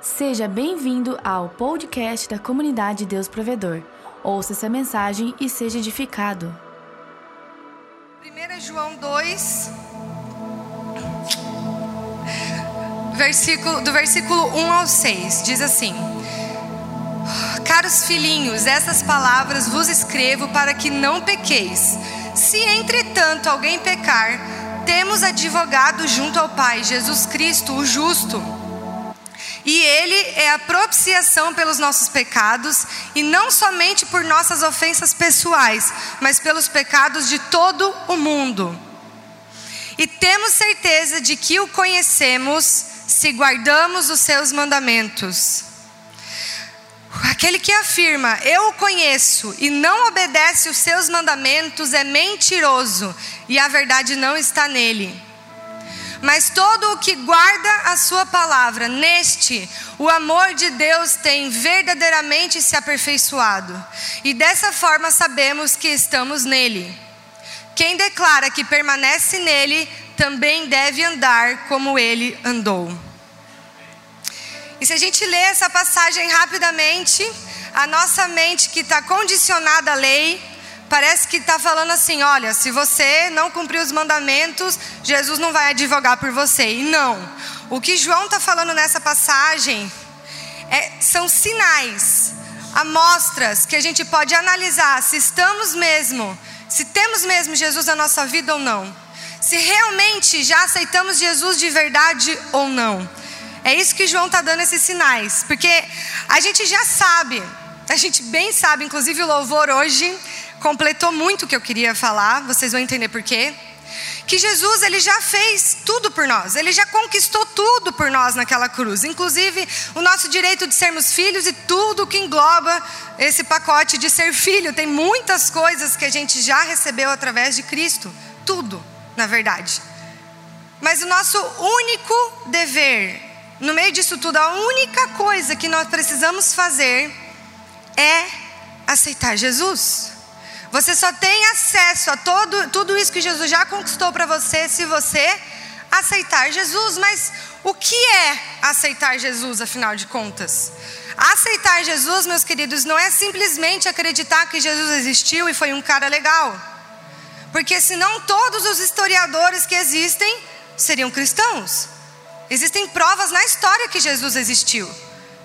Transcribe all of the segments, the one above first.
Seja bem-vindo ao podcast da comunidade Deus Provedor. Ouça essa mensagem e seja edificado. 1 João 2, versículo, do versículo 1 ao 6, diz assim: Caros filhinhos, essas palavras vos escrevo para que não pequeis. Se entretanto alguém pecar, temos advogado junto ao Pai, Jesus Cristo, o justo. E Ele é a propiciação pelos nossos pecados, e não somente por nossas ofensas pessoais, mas pelos pecados de todo o mundo. E temos certeza de que o conhecemos se guardamos os seus mandamentos. Aquele que afirma, eu o conheço, e não obedece os seus mandamentos é mentiroso, e a verdade não está nele. Mas todo o que guarda a sua palavra, neste, o amor de Deus tem verdadeiramente se aperfeiçoado. E dessa forma sabemos que estamos nele. Quem declara que permanece nele, também deve andar como ele andou. E se a gente lê essa passagem rapidamente, a nossa mente que está condicionada à lei, parece que está falando assim: olha, se você não cumprir os mandamentos, Jesus não vai advogar por você. E não. O que João está falando nessa passagem é, são sinais, amostras que a gente pode analisar se estamos mesmo, se temos mesmo Jesus na nossa vida ou não. Se realmente já aceitamos Jesus de verdade ou não. É isso que João está dando esses sinais, porque a gente já sabe, a gente bem sabe, inclusive o louvor hoje completou muito o que eu queria falar, vocês vão entender por quê. Que Jesus ele já fez tudo por nós, ele já conquistou tudo por nós naquela cruz, inclusive o nosso direito de sermos filhos e tudo que engloba esse pacote de ser filho. Tem muitas coisas que a gente já recebeu através de Cristo, tudo, na verdade. Mas o nosso único dever, no meio disso tudo, a única coisa que nós precisamos fazer é aceitar Jesus. Você só tem acesso a todo, tudo isso que Jesus já conquistou para você se você aceitar Jesus. Mas o que é aceitar Jesus, afinal de contas? Aceitar Jesus, meus queridos, não é simplesmente acreditar que Jesus existiu e foi um cara legal. Porque senão todos os historiadores que existem seriam cristãos. Existem provas na história que Jesus existiu.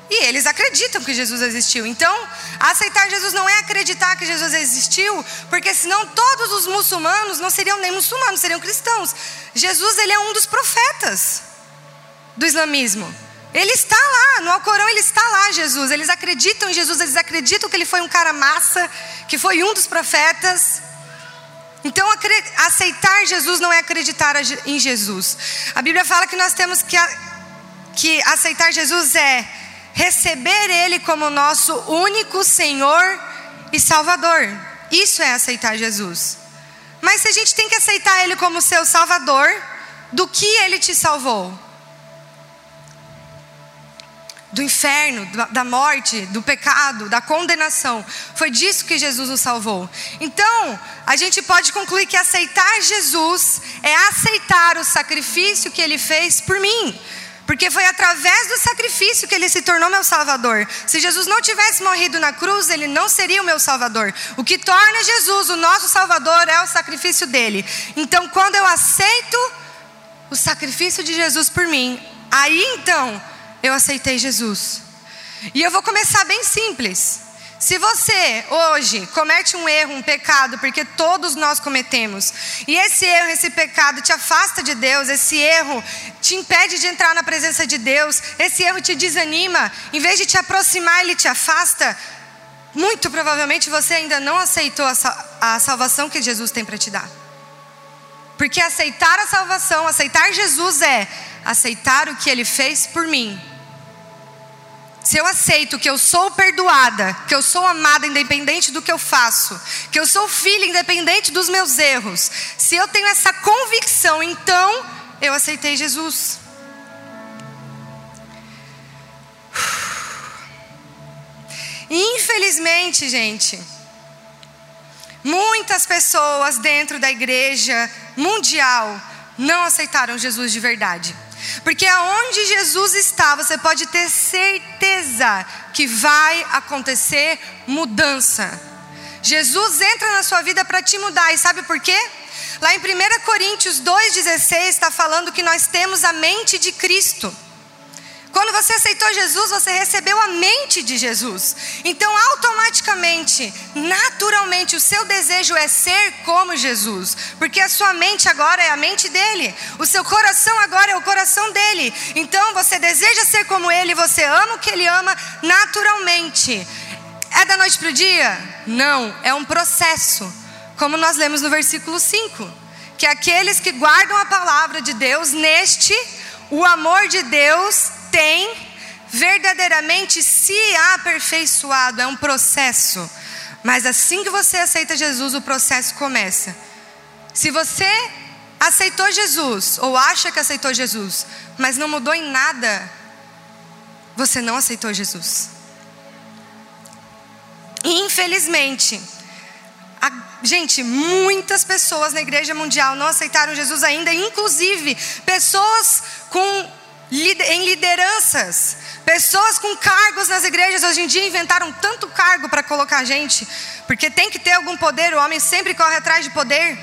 E eles acreditam que Jesus existiu. Então, aceitar Jesus não é acreditar que Jesus existiu, porque senão todos os muçulmanos não seriam nem muçulmanos, seriam cristãos. Jesus, ele é um dos profetas do islamismo. Ele está lá, no Alcorão ele está lá, Jesus. Eles acreditam em Jesus, eles acreditam que ele foi um cara massa, que foi um dos profetas. Então, aceitar Jesus não é acreditar em Jesus. A Bíblia fala que nós temos que, que aceitar Jesus é receber Ele como nosso único Senhor e Salvador. Isso é aceitar Jesus. Mas se a gente tem que aceitar Ele como seu Salvador, do que Ele te salvou? Do inferno, da morte, do pecado, da condenação. Foi disso que Jesus nos salvou. Então, a gente pode concluir que aceitar Jesus é aceitar o sacrifício que Ele fez por mim. Porque foi através do sacrifício que ele se tornou meu salvador. Se Jesus não tivesse morrido na cruz, ele não seria o meu salvador. O que torna Jesus o nosso salvador é o sacrifício dele. Então, quando eu aceito o sacrifício de Jesus por mim, aí então eu aceitei Jesus. E eu vou começar bem simples. Se você hoje comete um erro, um pecado, porque todos nós cometemos, e esse erro, esse pecado te afasta de Deus, esse erro te impede de entrar na presença de Deus, esse erro te desanima, em vez de te aproximar, ele te afasta, muito provavelmente você ainda não aceitou a salvação que Jesus tem para te dar. Porque aceitar a salvação, aceitar Jesus é aceitar o que ele fez por mim se eu aceito que eu sou perdoada, que eu sou amada independente do que eu faço, que eu sou filha independente dos meus erros, se eu tenho essa convicção, então eu aceitei Jesus. Infelizmente, gente, muitas pessoas dentro da igreja mundial não aceitaram Jesus de verdade. Porque aonde Jesus está, você pode ter certeza que vai acontecer mudança. Jesus entra na sua vida para te mudar, e sabe por quê? Lá em 1 Coríntios 2,16 está falando que nós temos a mente de Cristo. Quando você aceitou Jesus, você recebeu a mente de Jesus. Então, automaticamente, naturalmente, o seu desejo é ser como Jesus, porque a sua mente agora é a mente dele, o seu coração agora é o coração dele. Então, você deseja ser como ele, você ama o que ele ama naturalmente. É da noite para o dia? Não, é um processo, como nós lemos no versículo 5, que aqueles que guardam a palavra de Deus, neste, o amor de Deus tem verdadeiramente se aperfeiçoado, é um processo. Mas assim que você aceita Jesus, o processo começa. Se você aceitou Jesus, ou acha que aceitou Jesus, mas não mudou em nada, você não aceitou Jesus. Infelizmente, a, gente, muitas pessoas na igreja mundial não aceitaram Jesus ainda, inclusive pessoas com em lideranças. Pessoas com cargos nas igrejas hoje em dia inventaram tanto cargo para colocar gente, porque tem que ter algum poder, o homem sempre corre atrás de poder.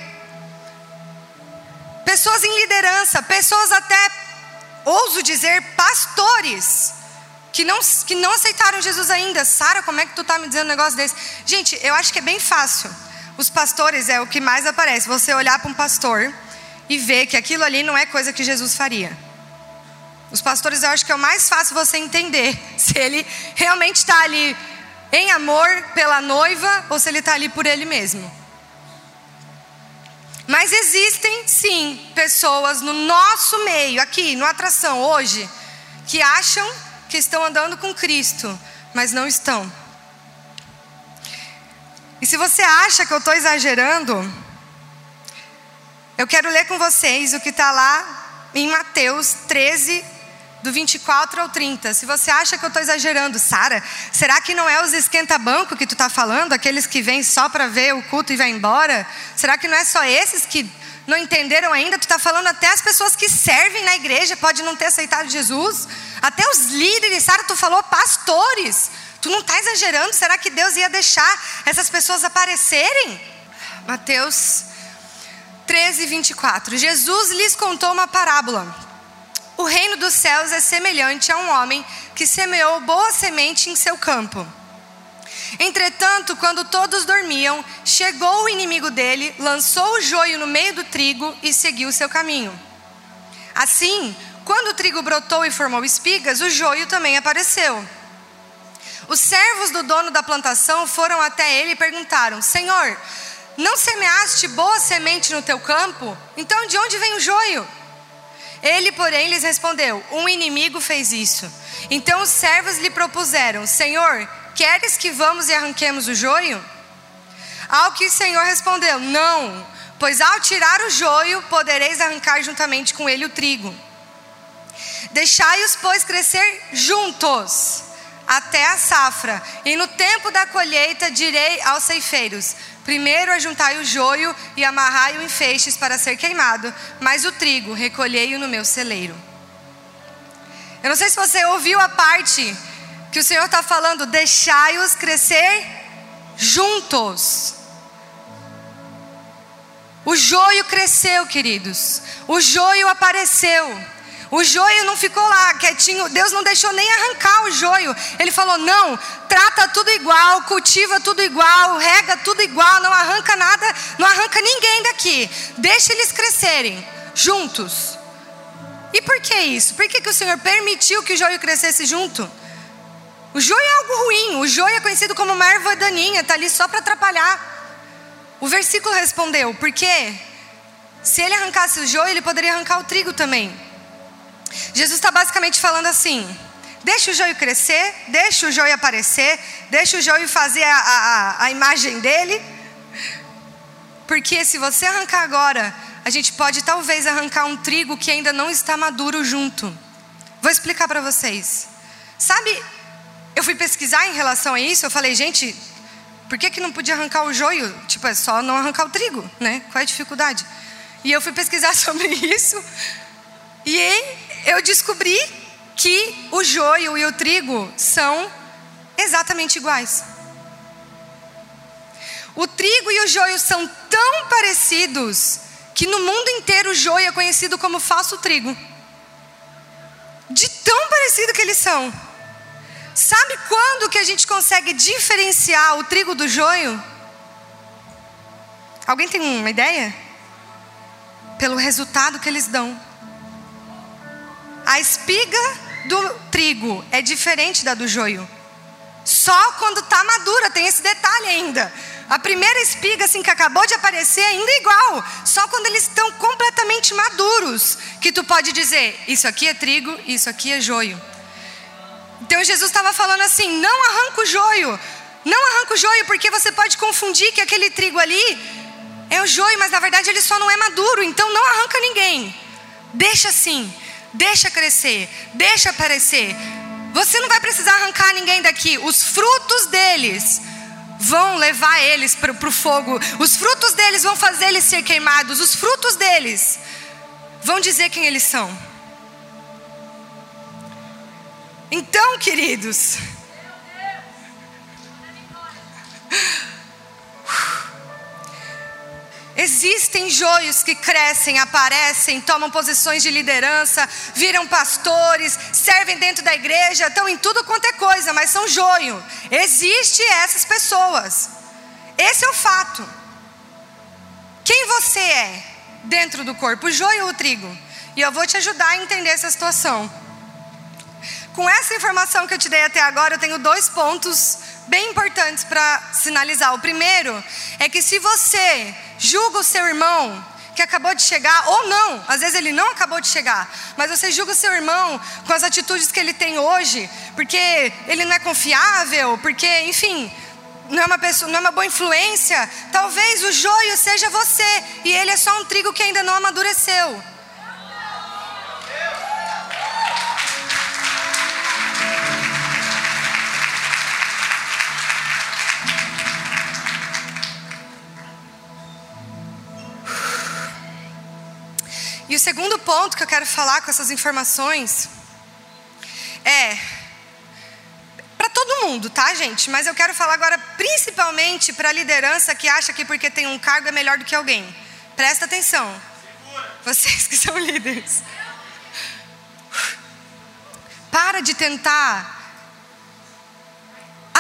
Pessoas em liderança, pessoas até, ouso dizer, pastores, que não, que não aceitaram Jesus ainda. Sara, como é que tu está me dizendo um negócio desse? Gente, eu acho que é bem fácil. Os pastores é o que mais aparece. Você olhar para um pastor e ver que aquilo ali não é coisa que Jesus faria. Os pastores eu acho que é o mais fácil você entender se ele realmente está ali em amor pela noiva ou se ele está ali por ele mesmo. Mas existem sim pessoas no nosso meio, aqui no Atração, hoje, que acham que estão andando com Cristo, mas não estão. E se você acha que eu estou exagerando, eu quero ler com vocês o que está lá em Mateus 13, do 24 ao 30. Se você acha que eu estou exagerando, Sara, será que não é os esquenta-banco que tu está falando? Aqueles que vêm só para ver o culto e vai embora? Será que não é só esses que não entenderam ainda? Tu está falando até as pessoas que servem na igreja pode não ter aceitado Jesus? Até os líderes, Sara, tu falou pastores. Tu não está exagerando? Será que Deus ia deixar essas pessoas aparecerem? Mateus 13, 24. Jesus lhes contou uma parábola o reino dos céus é semelhante a um homem que semeou boa semente em seu campo. Entretanto, quando todos dormiam, chegou o inimigo dele, lançou o joio no meio do trigo e seguiu seu caminho. Assim, quando o trigo brotou e formou espigas, o joio também apareceu. Os servos do dono da plantação foram até ele e perguntaram: Senhor, não semeaste boa semente no teu campo? Então de onde vem o joio? Ele, porém, lhes respondeu: Um inimigo fez isso. Então os servos lhe propuseram: Senhor, queres que vamos e arranquemos o joio? Ao que o Senhor respondeu: Não, pois ao tirar o joio, podereis arrancar juntamente com ele o trigo. Deixai-os, pois, crescer juntos até a safra, e no tempo da colheita direi aos ceifeiros: Primeiro ajuntai o joio e amarrai-o em feixes para ser queimado, mas o trigo recolhei-o no meu celeiro. Eu não sei se você ouviu a parte que o Senhor está falando, deixai-os crescer juntos. O joio cresceu, queridos. O joio apareceu. O joio não ficou lá quietinho, Deus não deixou nem arrancar o joio. Ele falou: não, trata tudo igual, cultiva tudo igual, rega tudo igual, não arranca nada, não arranca ninguém daqui. Deixa eles crescerem juntos. E por que isso? Por que, que o Senhor permitiu que o joio crescesse junto? O joio é algo ruim, o joio é conhecido como uma erva daninha, está ali só para atrapalhar. O versículo respondeu: porque se ele arrancasse o joio, ele poderia arrancar o trigo também. Jesus está basicamente falando assim: deixa o joio crescer, deixa o joio aparecer, deixa o joio fazer a, a, a imagem dele, porque se você arrancar agora, a gente pode talvez arrancar um trigo que ainda não está maduro junto. Vou explicar para vocês. Sabe, eu fui pesquisar em relação a isso, eu falei, gente, por que, que não podia arrancar o joio? Tipo, é só não arrancar o trigo, né? Qual é a dificuldade? E eu fui pesquisar sobre isso. E eu descobri que o joio e o trigo são exatamente iguais. O trigo e o joio são tão parecidos que no mundo inteiro o joio é conhecido como falso trigo. De tão parecido que eles são. Sabe quando que a gente consegue diferenciar o trigo do joio? Alguém tem uma ideia? Pelo resultado que eles dão. A espiga do trigo é diferente da do joio. Só quando está madura, tem esse detalhe ainda. A primeira espiga, assim, que acabou de aparecer, ainda é igual. Só quando eles estão completamente maduros, que tu pode dizer: isso aqui é trigo, isso aqui é joio. Então Jesus estava falando assim: não arranca o joio. Não arranca o joio, porque você pode confundir que aquele trigo ali é o joio, mas na verdade ele só não é maduro. Então não arranca ninguém. Deixa assim. Deixa crescer. Deixa aparecer. Você não vai precisar arrancar ninguém daqui. Os frutos deles vão levar eles para o fogo. Os frutos deles vão fazer eles ser queimados. Os frutos deles vão dizer quem eles são. Então, queridos. Existem joios que crescem, aparecem, tomam posições de liderança, viram pastores, servem dentro da igreja, estão em tudo quanto é coisa, mas são joio. Existem essas pessoas. Esse é o fato. Quem você é dentro do corpo, o joio ou o trigo? E eu vou te ajudar a entender essa situação. Com essa informação que eu te dei até agora, eu tenho dois pontos bem importantes para sinalizar. O primeiro é que se você julga o seu irmão que acabou de chegar, ou não, às vezes ele não acabou de chegar, mas você julga o seu irmão com as atitudes que ele tem hoje, porque ele não é confiável, porque, enfim, não é uma pessoa, não é uma boa influência. Talvez o joio seja você e ele é só um trigo que ainda não amadureceu. E o segundo ponto que eu quero falar com essas informações é para todo mundo, tá, gente? Mas eu quero falar agora principalmente para a liderança que acha que porque tem um cargo é melhor do que alguém. Presta atenção. Vocês que são líderes. Para de tentar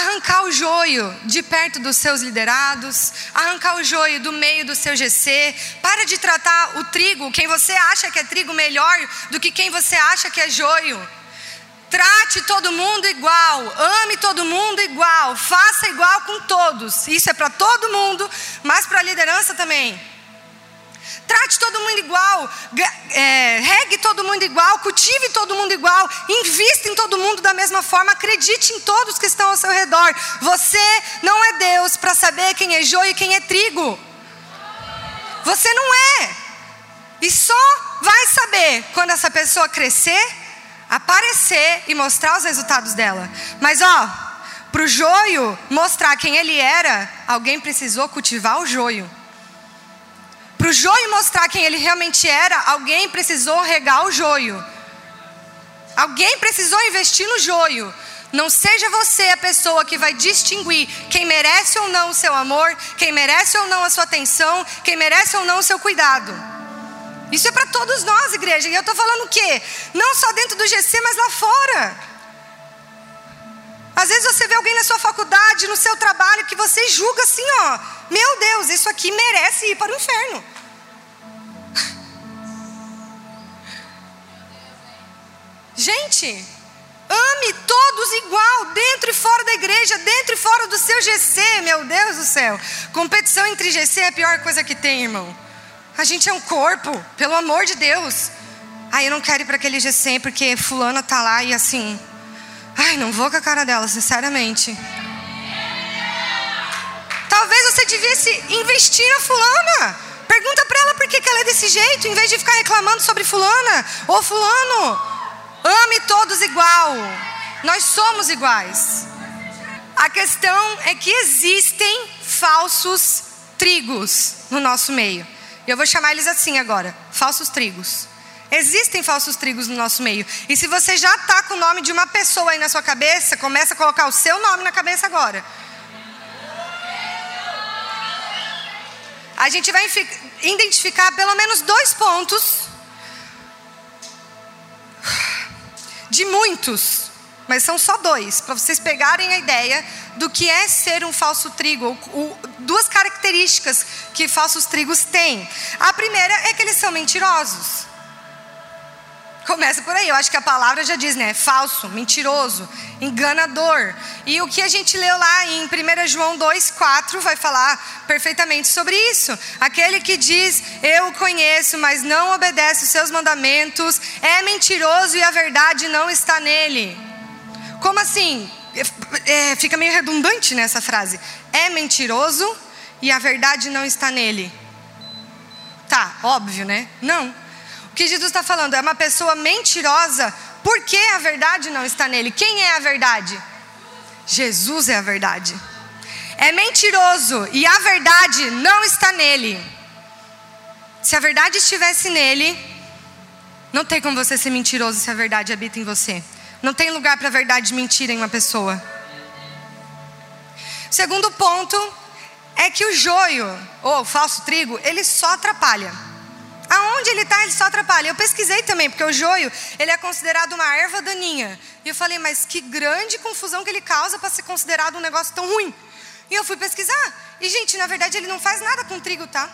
arrancar o joio de perto dos seus liderados, arrancar o joio do meio do seu GC. Para de tratar o trigo, quem você acha que é trigo, melhor do que quem você acha que é joio. Trate todo mundo igual, ame todo mundo igual, faça igual com todos. Isso é para todo mundo, mas para a liderança também. Trate todo mundo igual, é, regue todo mundo igual, cultive todo mundo igual, invista em todo mundo da mesma forma, acredite em todos que estão ao seu redor. Você não é Deus para saber quem é joio e quem é trigo. Você não é. E só vai saber quando essa pessoa crescer, aparecer e mostrar os resultados dela. Mas ó, para o joio mostrar quem ele era, alguém precisou cultivar o joio. Para o joio mostrar quem ele realmente era, alguém precisou regar o joio. Alguém precisou investir no joio. Não seja você a pessoa que vai distinguir quem merece ou não o seu amor, quem merece ou não a sua atenção, quem merece ou não o seu cuidado. Isso é para todos nós, igreja. E eu estou falando o quê? Não só dentro do GC, mas lá fora. Às vezes você vê alguém na sua faculdade, no seu trabalho, que você julga assim, ó. Meu Deus, isso aqui merece ir para o inferno. Gente, ame todos igual, dentro e fora da igreja, dentro e fora do seu GC, meu Deus do céu. Competição entre GC é a pior coisa que tem, irmão. A gente é um corpo, pelo amor de Deus. Ai, eu não quero ir para aquele GC porque fulana tá lá e assim. Ai, não vou com a cara dela, sinceramente. Talvez você devesse investir na fulana. Pergunta para ela por que, que ela é desse jeito, em vez de ficar reclamando sobre fulana ou fulano. Ame todos igual. Nós somos iguais. A questão é que existem falsos trigos no nosso meio. Eu vou chamar eles assim agora: falsos trigos. Existem falsos trigos no nosso meio. E se você já está com o nome de uma pessoa aí na sua cabeça, começa a colocar o seu nome na cabeça agora. A gente vai identificar pelo menos dois pontos de muitos, mas são só dois, para vocês pegarem a ideia do que é ser um falso trigo, duas características que falsos trigos têm. A primeira é que eles são mentirosos. Começa por aí, eu acho que a palavra já diz, né? Falso, mentiroso, enganador. E o que a gente leu lá em 1 João 2,4 vai falar perfeitamente sobre isso. Aquele que diz, eu o conheço, mas não obedece os seus mandamentos, é mentiroso e a verdade não está nele. Como assim? É, fica meio redundante nessa frase. É mentiroso e a verdade não está nele. Tá, óbvio, né? Não. O que Jesus está falando é uma pessoa mentirosa porque a verdade não está nele. Quem é a verdade? Jesus é a verdade. É mentiroso e a verdade não está nele. Se a verdade estivesse nele, não tem como você ser mentiroso se a verdade habita em você. Não tem lugar para a verdade mentira em uma pessoa. Segundo ponto é que o joio, ou o falso trigo, ele só atrapalha. Aonde ele está, ele só atrapalha. Eu pesquisei também, porque o joio, ele é considerado uma erva daninha. E eu falei, mas que grande confusão que ele causa para ser considerado um negócio tão ruim. E eu fui pesquisar. E, gente, na verdade, ele não faz nada com trigo, tá?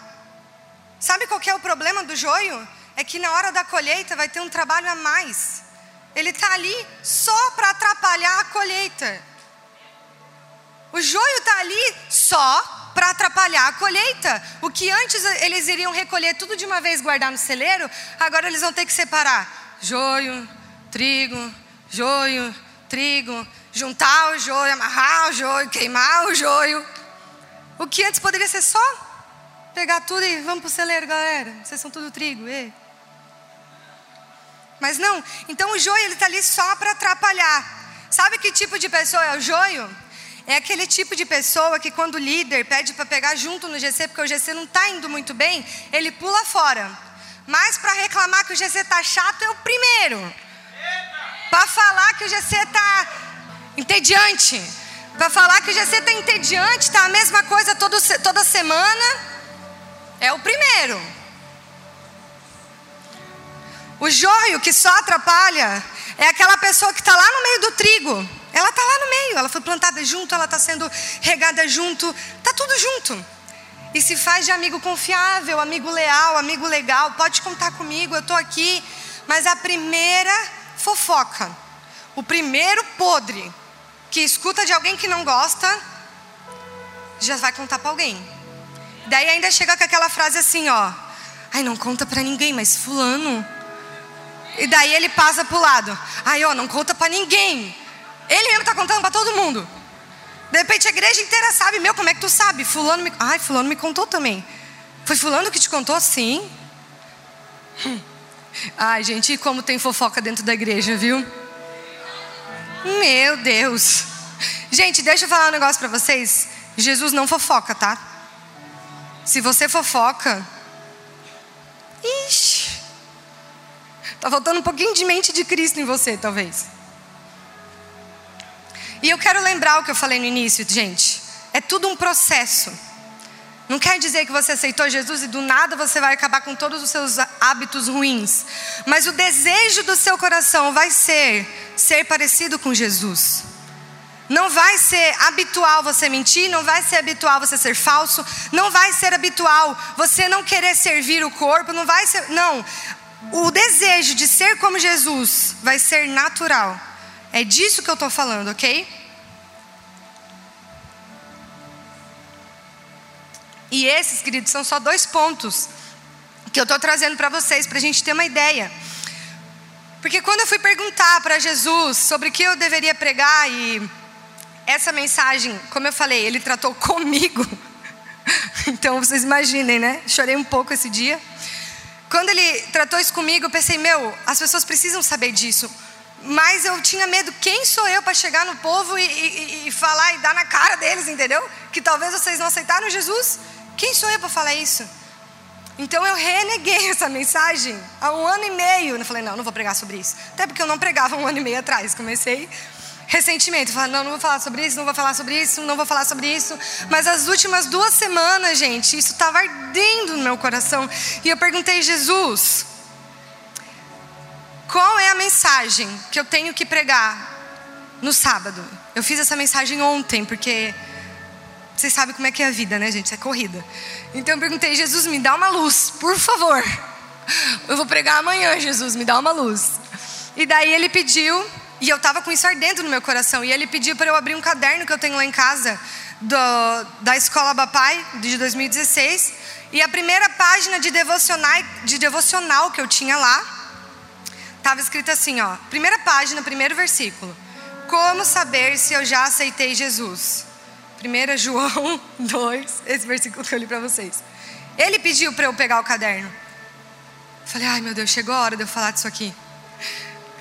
Sabe qual é o problema do joio? É que na hora da colheita vai ter um trabalho a mais. Ele está ali só para atrapalhar a colheita. O joio está ali só para atrapalhar a colheita. O que antes eles iriam recolher tudo de uma vez, guardar no celeiro, agora eles vão ter que separar joio, trigo, joio, trigo, juntar o joio, amarrar o joio, queimar o joio. O que antes poderia ser só pegar tudo e vamos para o celeiro, galera. Vocês são tudo trigo. E. Mas não, então o joio ele está ali só para atrapalhar. Sabe que tipo de pessoa é o joio? É aquele tipo de pessoa que quando o líder pede para pegar junto no GC, porque o GC não está indo muito bem, ele pula fora. Mas para reclamar que o GC está chato é o primeiro. Para falar que o GC está entediante. Para falar que o GC está entediante, está a mesma coisa todo, toda semana. É o primeiro. O joio que só atrapalha é aquela pessoa que está lá no meio do trigo ela está lá no meio, ela foi plantada junto, ela está sendo regada junto, está tudo junto. E se faz de amigo confiável, amigo leal, amigo legal, pode contar comigo, eu estou aqui. Mas a primeira fofoca, o primeiro podre que escuta de alguém que não gosta, já vai contar para alguém. Daí ainda chega com aquela frase assim, ó. Ai, não conta para ninguém, mas fulano. E daí ele passa pro lado. Ai, ó, não conta para ninguém. Ele mesmo está contando para todo mundo. De repente a igreja inteira sabe, meu, como é que tu sabe? Fulano me. Ai, fulano me contou também. Foi fulano que te contou? Sim. Ai, gente, e como tem fofoca dentro da igreja, viu? Meu Deus. Gente, deixa eu falar um negócio para vocês. Jesus não fofoca, tá? Se você fofoca, ixi, tá faltando um pouquinho de mente de Cristo em você, talvez. E eu quero lembrar o que eu falei no início, gente. É tudo um processo. Não quer dizer que você aceitou Jesus e do nada você vai acabar com todos os seus hábitos ruins. Mas o desejo do seu coração vai ser ser parecido com Jesus. Não vai ser habitual você mentir, não vai ser habitual você ser falso, não vai ser habitual você não querer servir o corpo, não vai ser, não. O desejo de ser como Jesus vai ser natural. É disso que eu estou falando, ok? E esses, queridos, são só dois pontos que eu estou trazendo para vocês, para a gente ter uma ideia. Porque quando eu fui perguntar para Jesus sobre o que eu deveria pregar, e essa mensagem, como eu falei, ele tratou comigo. Então vocês imaginem, né? Chorei um pouco esse dia. Quando ele tratou isso comigo, eu pensei, meu, as pessoas precisam saber disso. Mas eu tinha medo, quem sou eu para chegar no povo e, e, e, falar e dar na cara deles, entendeu? Que talvez vocês não aceitaram Jesus. Quem sou eu para falar isso? Então eu reneguei essa mensagem há um ano e meio. Eu falei, não, não vou pregar sobre isso. Até porque eu não pregava um ano e meio atrás. Comecei recentemente. Falei, não, não vou falar sobre isso, não vou falar sobre isso, não vou falar sobre isso. Mas as últimas duas semanas, gente, isso estava ardendo no meu coração. E eu perguntei, Jesus, qual é a mensagem que eu tenho que pregar no sábado? Eu fiz essa mensagem ontem, porque vocês sabem como é que é a vida, né, gente? É corrida. Então eu perguntei, Jesus, me dá uma luz, por favor. Eu vou pregar amanhã, Jesus, me dá uma luz. E daí ele pediu, e eu estava com isso ardendo no meu coração, e ele pediu para eu abrir um caderno que eu tenho lá em casa, do, da Escola Bapai, de 2016. E a primeira página de devocional, de devocional que eu tinha lá, estava escrito assim, ó. Primeira página, primeiro versículo. Como saber se eu já aceitei Jesus? 1 João 2, esse versículo que eu li para vocês. Ele pediu para eu pegar o caderno. Falei, ai meu Deus, chegou a hora de eu falar disso aqui.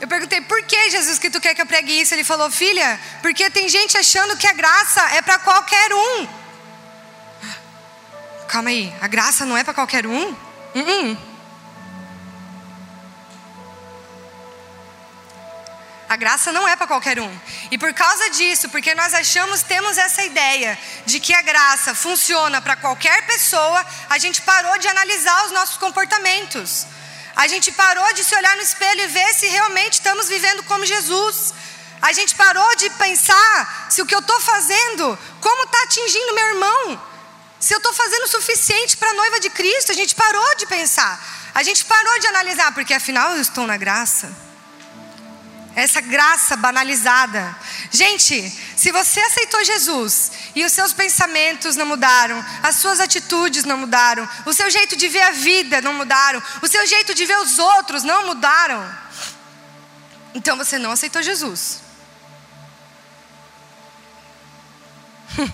Eu perguntei, por que Jesus que tu quer que eu pregue isso? Ele falou, filha, porque tem gente achando que a graça é para qualquer um. Calma aí, a graça não é para qualquer um? Uh -uh. A graça não é para qualquer um. E por causa disso, porque nós achamos, temos essa ideia de que a graça funciona para qualquer pessoa, a gente parou de analisar os nossos comportamentos. A gente parou de se olhar no espelho e ver se realmente estamos vivendo como Jesus. A gente parou de pensar se o que eu estou fazendo, como está atingindo meu irmão. Se eu estou fazendo o suficiente para a noiva de Cristo. A gente parou de pensar. A gente parou de analisar, porque afinal eu estou na graça essa graça banalizada. Gente, se você aceitou Jesus e os seus pensamentos não mudaram, as suas atitudes não mudaram, o seu jeito de ver a vida não mudaram, o seu jeito de ver os outros não mudaram, então você não aceitou Jesus.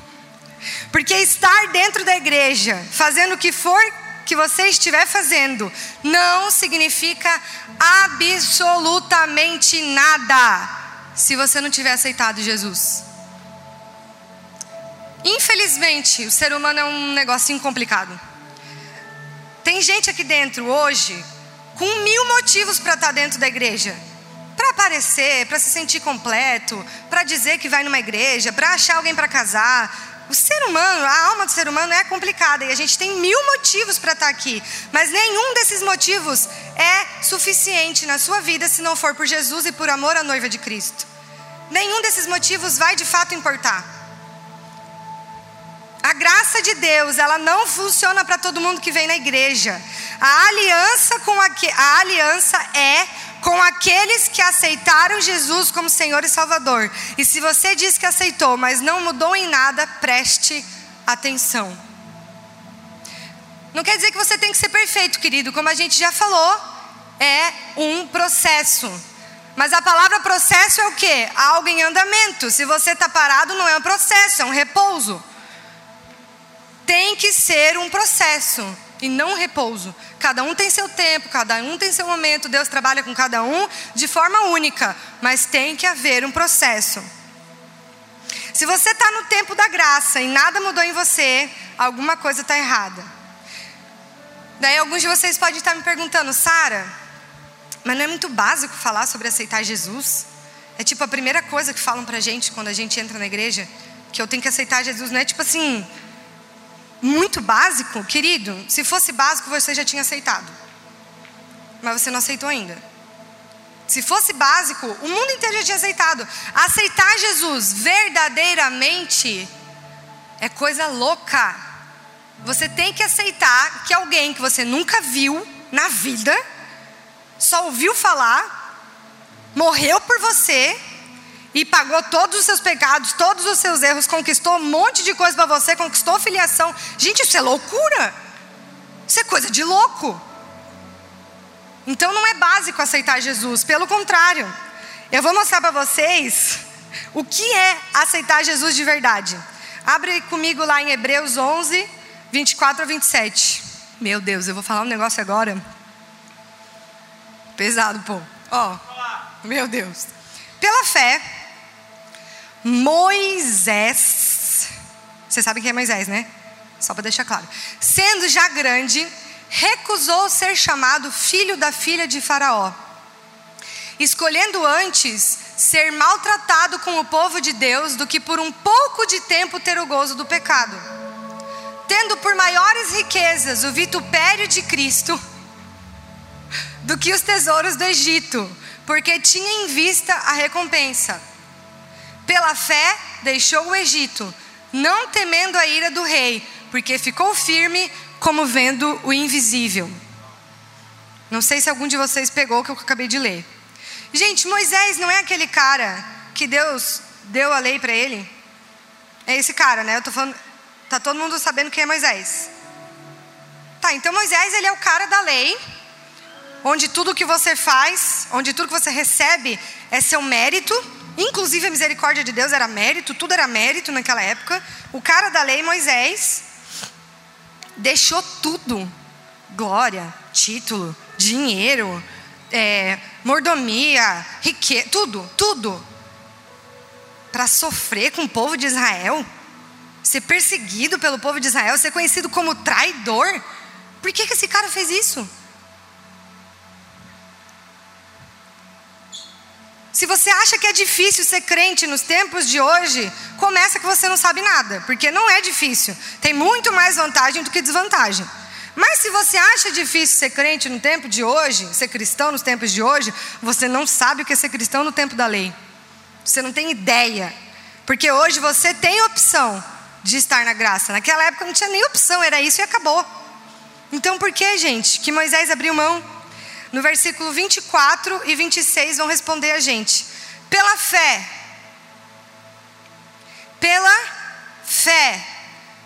Porque estar dentro da igreja, fazendo o que for que você estiver fazendo não significa absolutamente nada se você não tiver aceitado Jesus. Infelizmente, o ser humano é um negocinho complicado. Tem gente aqui dentro hoje com mil motivos para estar tá dentro da igreja. Para aparecer, para se sentir completo, para dizer que vai numa igreja, para achar alguém para casar, o ser humano, a alma do ser humano é complicada e a gente tem mil motivos para estar tá aqui, mas nenhum desses motivos é suficiente na sua vida se não for por Jesus e por amor à noiva de Cristo. Nenhum desses motivos vai de fato importar. A graça de Deus, ela não funciona para todo mundo que vem na igreja. A aliança com a, a aliança é com aqueles que aceitaram Jesus como Senhor e Salvador. E se você diz que aceitou, mas não mudou em nada, preste atenção. Não quer dizer que você tem que ser perfeito, querido, como a gente já falou, é um processo. Mas a palavra processo é o que? Algo em andamento. Se você está parado, não é um processo, é um repouso. Tem que ser um processo e não repouso. Cada um tem seu tempo, cada um tem seu momento, Deus trabalha com cada um de forma única, mas tem que haver um processo. Se você está no tempo da graça e nada mudou em você, alguma coisa está errada. Daí alguns de vocês podem estar me perguntando, Sara, mas não é muito básico falar sobre aceitar Jesus? É tipo a primeira coisa que falam pra gente quando a gente entra na igreja, que eu tenho que aceitar Jesus, não é tipo assim, muito básico, querido, se fosse básico você já tinha aceitado. Mas você não aceitou ainda. Se fosse básico, o mundo inteiro já tinha aceitado. Aceitar Jesus verdadeiramente é coisa louca. Você tem que aceitar que alguém que você nunca viu na vida, só ouviu falar, morreu por você e pagou todos os seus pecados, todos os seus erros, conquistou um monte de coisa para você, conquistou filiação. Gente, isso é loucura. Isso é coisa de louco. Então não é básico aceitar Jesus, pelo contrário. Eu vou mostrar para vocês o que é aceitar Jesus de verdade. Abre comigo lá em Hebreus 11, 24 a 27. Meu Deus, eu vou falar um negócio agora. Pesado, pô. Ó, oh, meu Deus. Pela fé, Moisés, você sabe quem é Moisés, né? Só para deixar claro. Sendo já grande, recusou ser chamado filho da filha de Faraó, escolhendo antes ser maltratado com o povo de Deus do que por um pouco de tempo ter o gozo do pecado. Tendo por maiores riquezas o vitupério de Cristo do que os tesouros do Egito, porque tinha em vista a recompensa. Pela fé, deixou o Egito, não temendo a ira do rei, porque ficou firme como vendo o invisível. Não sei se algum de vocês pegou o que eu acabei de ler. Gente, Moisés não é aquele cara que Deus deu a lei para ele? É esse cara, né? Eu tô falando, tá todo mundo sabendo quem é Moisés. Tá, então Moisés ele é o cara da lei, onde tudo que você faz, onde tudo que você recebe é seu mérito, inclusive a misericórdia de Deus era mérito, tudo era mérito naquela época. O cara da lei, Moisés, deixou tudo: glória, título, dinheiro, é, mordomia, riqueza, tudo, tudo, para sofrer com o povo de Israel, ser perseguido pelo povo de Israel, ser conhecido como traidor. Por que, que esse cara fez isso? Se você acha que é difícil ser crente nos tempos de hoje, começa que você não sabe nada, porque não é difícil. Tem muito mais vantagem do que desvantagem. Mas se você acha difícil ser crente no tempo de hoje, ser cristão nos tempos de hoje, você não sabe o que é ser cristão no tempo da lei. Você não tem ideia. Porque hoje você tem opção de estar na graça. Naquela época não tinha nem opção, era isso e acabou. Então por que, gente, que Moisés abriu mão? No versículo 24 e 26 vão responder a gente. Pela fé. Pela fé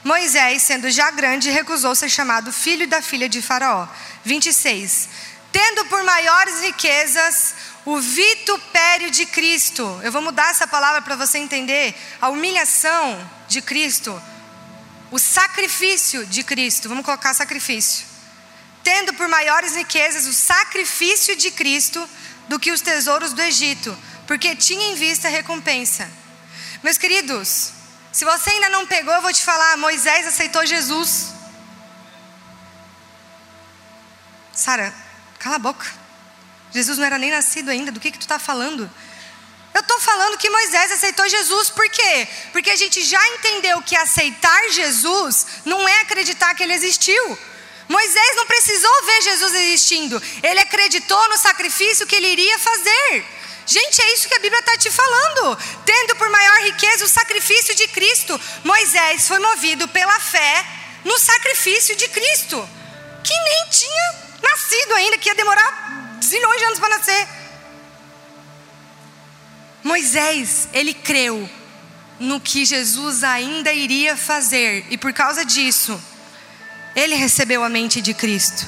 Moisés, sendo já grande, recusou ser chamado filho da filha de Faraó. 26. Tendo por maiores riquezas o vitupério de Cristo. Eu vou mudar essa palavra para você entender. A humilhação de Cristo. O sacrifício de Cristo. Vamos colocar sacrifício. Tendo por maiores riquezas o sacrifício de Cristo do que os tesouros do Egito, porque tinha em vista a recompensa. Meus queridos, se você ainda não pegou, eu vou te falar: Moisés aceitou Jesus. Sara, cala a boca. Jesus não era nem nascido ainda, do que, que tu está falando? Eu estou falando que Moisés aceitou Jesus, por quê? Porque a gente já entendeu que aceitar Jesus não é acreditar que ele existiu. Moisés não precisou ver Jesus existindo, ele acreditou no sacrifício que ele iria fazer. Gente, é isso que a Bíblia está te falando. Tendo por maior riqueza o sacrifício de Cristo, Moisés foi movido pela fé no sacrifício de Cristo, que nem tinha nascido ainda, que ia demorar zilhões de anos para nascer. Moisés, ele creu no que Jesus ainda iria fazer, e por causa disso, ele recebeu a mente de Cristo.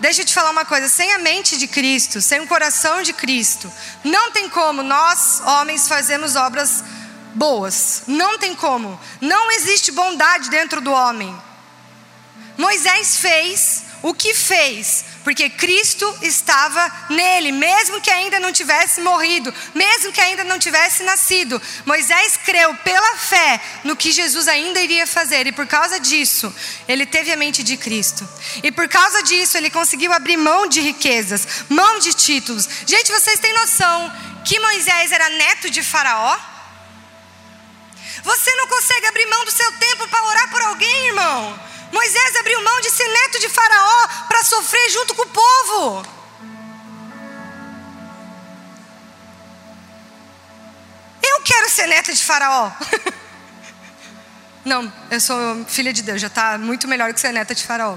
Deixa eu te falar uma coisa: sem a mente de Cristo, sem o coração de Cristo, não tem como nós, homens, fazermos obras boas. Não tem como. Não existe bondade dentro do homem. Moisés fez o que fez, porque Cristo estava nele, mesmo que ainda não tivesse morrido, mesmo que ainda não tivesse nascido. Moisés creu pela fé no que Jesus ainda iria fazer, e por causa disso, ele teve a mente de Cristo. E por causa disso, ele conseguiu abrir mão de riquezas, mão de títulos. Gente, vocês têm noção que Moisés era neto de Faraó? Você não consegue abrir mão do seu tempo para orar por alguém, irmão. Moisés abriu mão de ser neto de Faraó para sofrer junto com o povo. Eu quero ser neta de Faraó. Não, eu sou filha de Deus, já está muito melhor que ser neta de Faraó.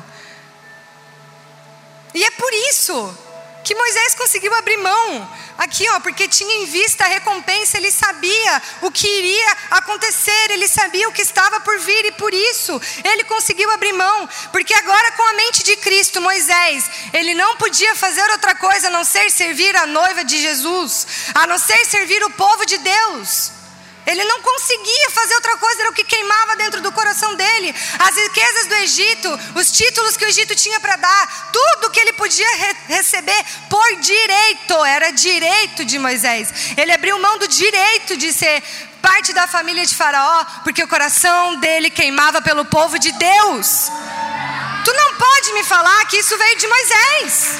E é por isso que Moisés conseguiu abrir mão. Aqui, ó, porque tinha em vista a recompensa, ele sabia o que iria acontecer, ele sabia o que estava por vir e por isso ele conseguiu abrir mão, porque agora com a mente de Cristo, Moisés, ele não podia fazer outra coisa a não ser servir a noiva de Jesus, a não ser servir o povo de Deus. Ele não conseguia fazer outra coisa, era o que queimava dentro do coração dele. As riquezas do Egito, os títulos que o Egito tinha para dar, tudo que ele podia re receber por direito, era direito de Moisés. Ele abriu mão do direito de ser parte da família de Faraó, porque o coração dele queimava pelo povo de Deus. Tu não pode me falar que isso veio de Moisés.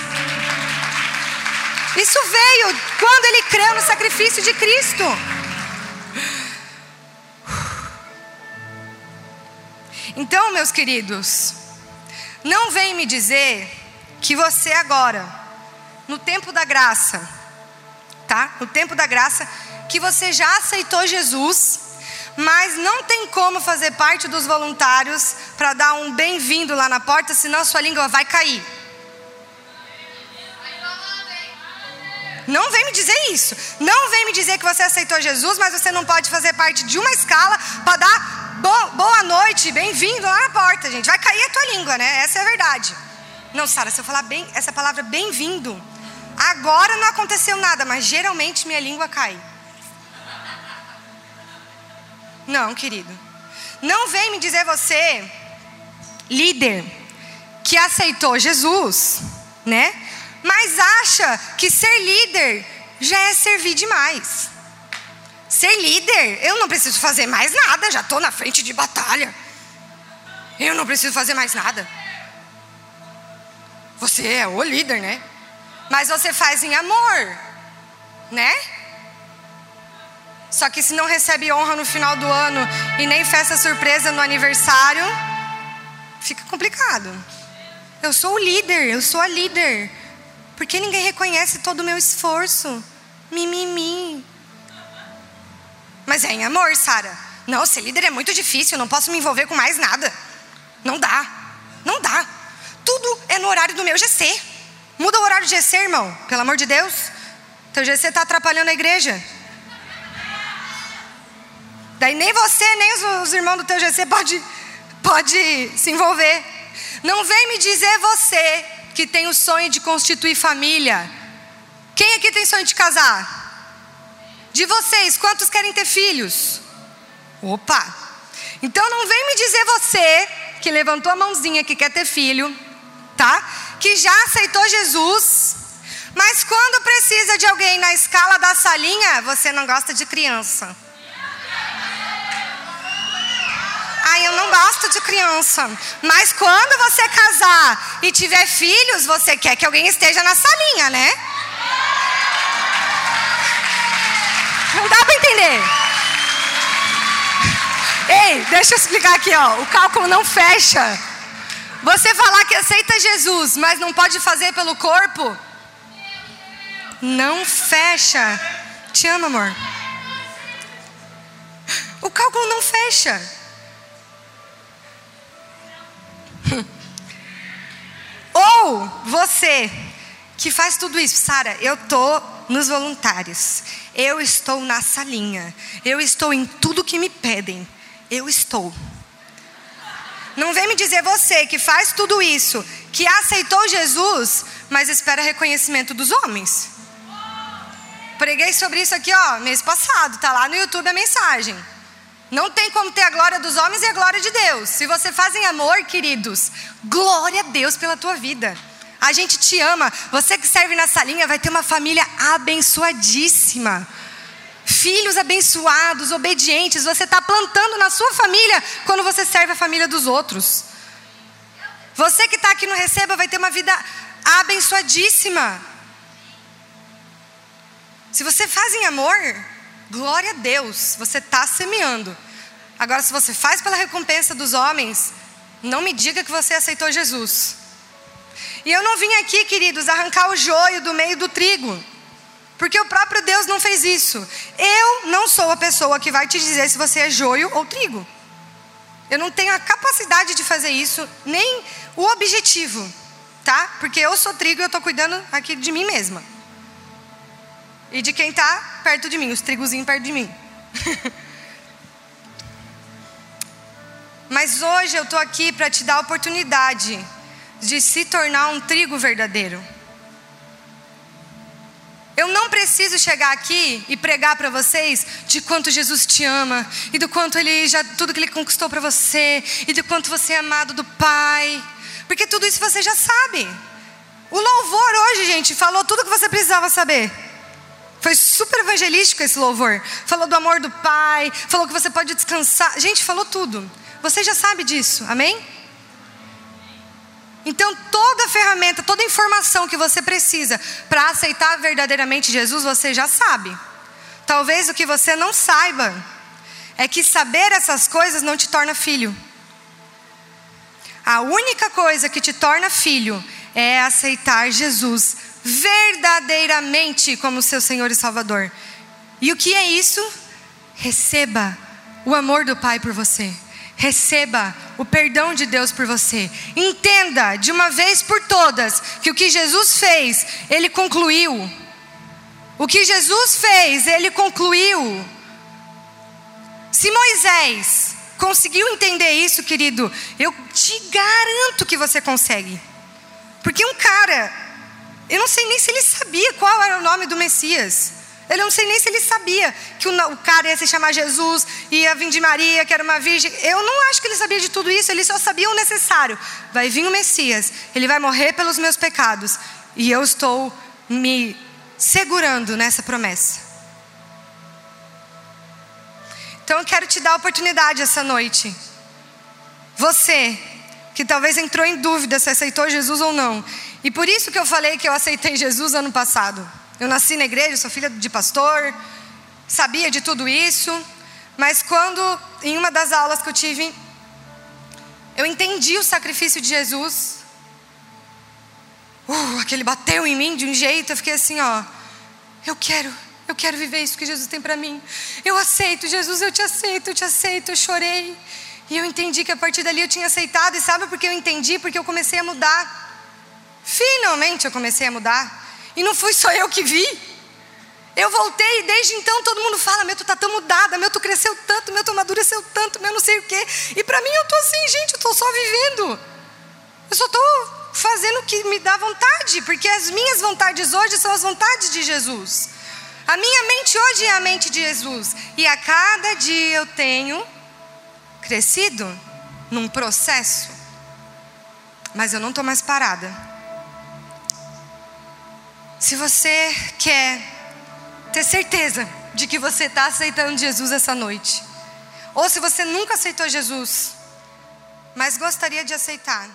Isso veio quando ele creu no sacrifício de Cristo. Então, meus queridos, não vem me dizer que você agora, no tempo da graça, tá? No tempo da graça, que você já aceitou Jesus, mas não tem como fazer parte dos voluntários para dar um bem-vindo lá na porta, senão sua língua vai cair. Não vem me dizer isso. Não vem me dizer que você aceitou Jesus, mas você não pode fazer parte de uma escala para dar bo boa noite, bem-vindo lá na porta, gente. Vai cair a tua língua, né? Essa é a verdade. Não, Sara, se eu falar bem, essa palavra bem-vindo, agora não aconteceu nada, mas geralmente minha língua cai. Não, querido. Não vem me dizer você, líder, que aceitou Jesus, né? Mas acha que ser líder já é servir demais. Ser líder, eu não preciso fazer mais nada, já estou na frente de batalha. Eu não preciso fazer mais nada. Você é o líder, né? Mas você faz em amor, né? Só que se não recebe honra no final do ano e nem festa surpresa no aniversário, fica complicado. Eu sou o líder, eu sou a líder. Porque ninguém reconhece todo o meu esforço. Mimimi. Mas é em amor, Sara. Não, ser líder é muito difícil, não posso me envolver com mais nada. Não dá. Não dá. Tudo é no horário do meu GC. Muda o horário do GC, irmão. Pelo amor de Deus. Teu GC está atrapalhando a igreja. Daí nem você, nem os, os irmãos do teu GC pode, pode se envolver. Não vem me dizer você que tem o sonho de constituir família. Quem aqui tem sonho de casar? De vocês, quantos querem ter filhos? Opa! Então não vem me dizer você que levantou a mãozinha que quer ter filho, tá? Que já aceitou Jesus, mas quando precisa de alguém na escala da salinha, você não gosta de criança. Ai, eu não gosto de criança. Mas quando você casar e tiver filhos, você quer que alguém esteja na salinha, né? Não dá para entender. Ei, deixa eu explicar aqui, ó. O cálculo não fecha. Você falar que aceita Jesus, mas não pode fazer pelo corpo, não fecha. Te amo, amor. O cálculo não fecha. Ou você que faz tudo isso, Sara, eu tô nos voluntários. Eu estou na salinha. Eu estou em tudo que me pedem. Eu estou. Não vem me dizer você que faz tudo isso, que aceitou Jesus, mas espera reconhecimento dos homens. Preguei sobre isso aqui, ó, mês passado, tá lá no YouTube a mensagem. Não tem como ter a glória dos homens e a glória de Deus. Se você faz em amor, queridos, glória a Deus pela tua vida. A gente te ama. Você que serve na salinha vai ter uma família abençoadíssima. Filhos abençoados, obedientes. Você está plantando na sua família quando você serve a família dos outros. Você que está aqui no Receba vai ter uma vida abençoadíssima. Se você faz em amor, glória a Deus, você está semeando. Agora, se você faz pela recompensa dos homens, não me diga que você aceitou Jesus. E eu não vim aqui, queridos, arrancar o joio do meio do trigo. Porque o próprio Deus não fez isso. Eu não sou a pessoa que vai te dizer se você é joio ou trigo. Eu não tenho a capacidade de fazer isso, nem o objetivo, tá? Porque eu sou trigo e eu estou cuidando aqui de mim mesma. E de quem está perto de mim, os trigozinhos perto de mim. Mas hoje eu estou aqui para te dar a oportunidade de se tornar um trigo verdadeiro. Eu não preciso chegar aqui e pregar para vocês de quanto Jesus te ama e do quanto ele já tudo que ele conquistou para você e do quanto você é amado do Pai, porque tudo isso você já sabe. O louvor hoje, gente, falou tudo que você precisava saber. Foi super evangelístico esse louvor. Falou do amor do Pai, falou que você pode descansar. Gente, falou tudo. Você já sabe disso, amém? Então, toda ferramenta, toda informação que você precisa para aceitar verdadeiramente Jesus, você já sabe. Talvez o que você não saiba é que saber essas coisas não te torna filho. A única coisa que te torna filho é aceitar Jesus verdadeiramente como seu Senhor e Salvador. E o que é isso? Receba o amor do Pai por você. Receba o perdão de Deus por você. Entenda de uma vez por todas que o que Jesus fez, Ele concluiu. O que Jesus fez, Ele concluiu. Se Moisés conseguiu entender isso, querido, eu te garanto que você consegue. Porque um cara, eu não sei nem se ele sabia qual era o nome do Messias. Eu não sei nem se ele sabia que o, cara ia se chamar Jesus, ia vir de Maria, que era uma virgem. Eu não acho que ele sabia de tudo isso, ele só sabia o necessário. Vai vir o Messias, ele vai morrer pelos meus pecados. E eu estou me segurando nessa promessa. Então eu quero te dar a oportunidade essa noite. Você, que talvez entrou em dúvida se aceitou Jesus ou não. E por isso que eu falei que eu aceitei Jesus ano passado. Eu nasci na igreja, sou filha de pastor, sabia de tudo isso, mas quando, em uma das aulas que eu tive, eu entendi o sacrifício de Jesus, uh, aquele bateu em mim de um jeito, eu fiquei assim, ó, eu quero, eu quero viver isso que Jesus tem para mim. Eu aceito, Jesus, eu te aceito, eu te aceito. Eu chorei. E eu entendi que a partir dali eu tinha aceitado. E sabe por que eu entendi? Porque eu comecei a mudar. Finalmente eu comecei a mudar. E não fui só eu que vi. Eu voltei e desde então todo mundo fala: Meu, tu tá tão mudada, meu, tu cresceu tanto, meu, tu amadureceu tanto, meu, não sei o quê. E para mim eu tô assim, gente, eu tô só vivendo. Eu só tô fazendo o que me dá vontade, porque as minhas vontades hoje são as vontades de Jesus. A minha mente hoje é a mente de Jesus. E a cada dia eu tenho crescido num processo. Mas eu não estou mais parada. Se você quer ter certeza de que você está aceitando Jesus essa noite, ou se você nunca aceitou Jesus, mas gostaria de aceitar,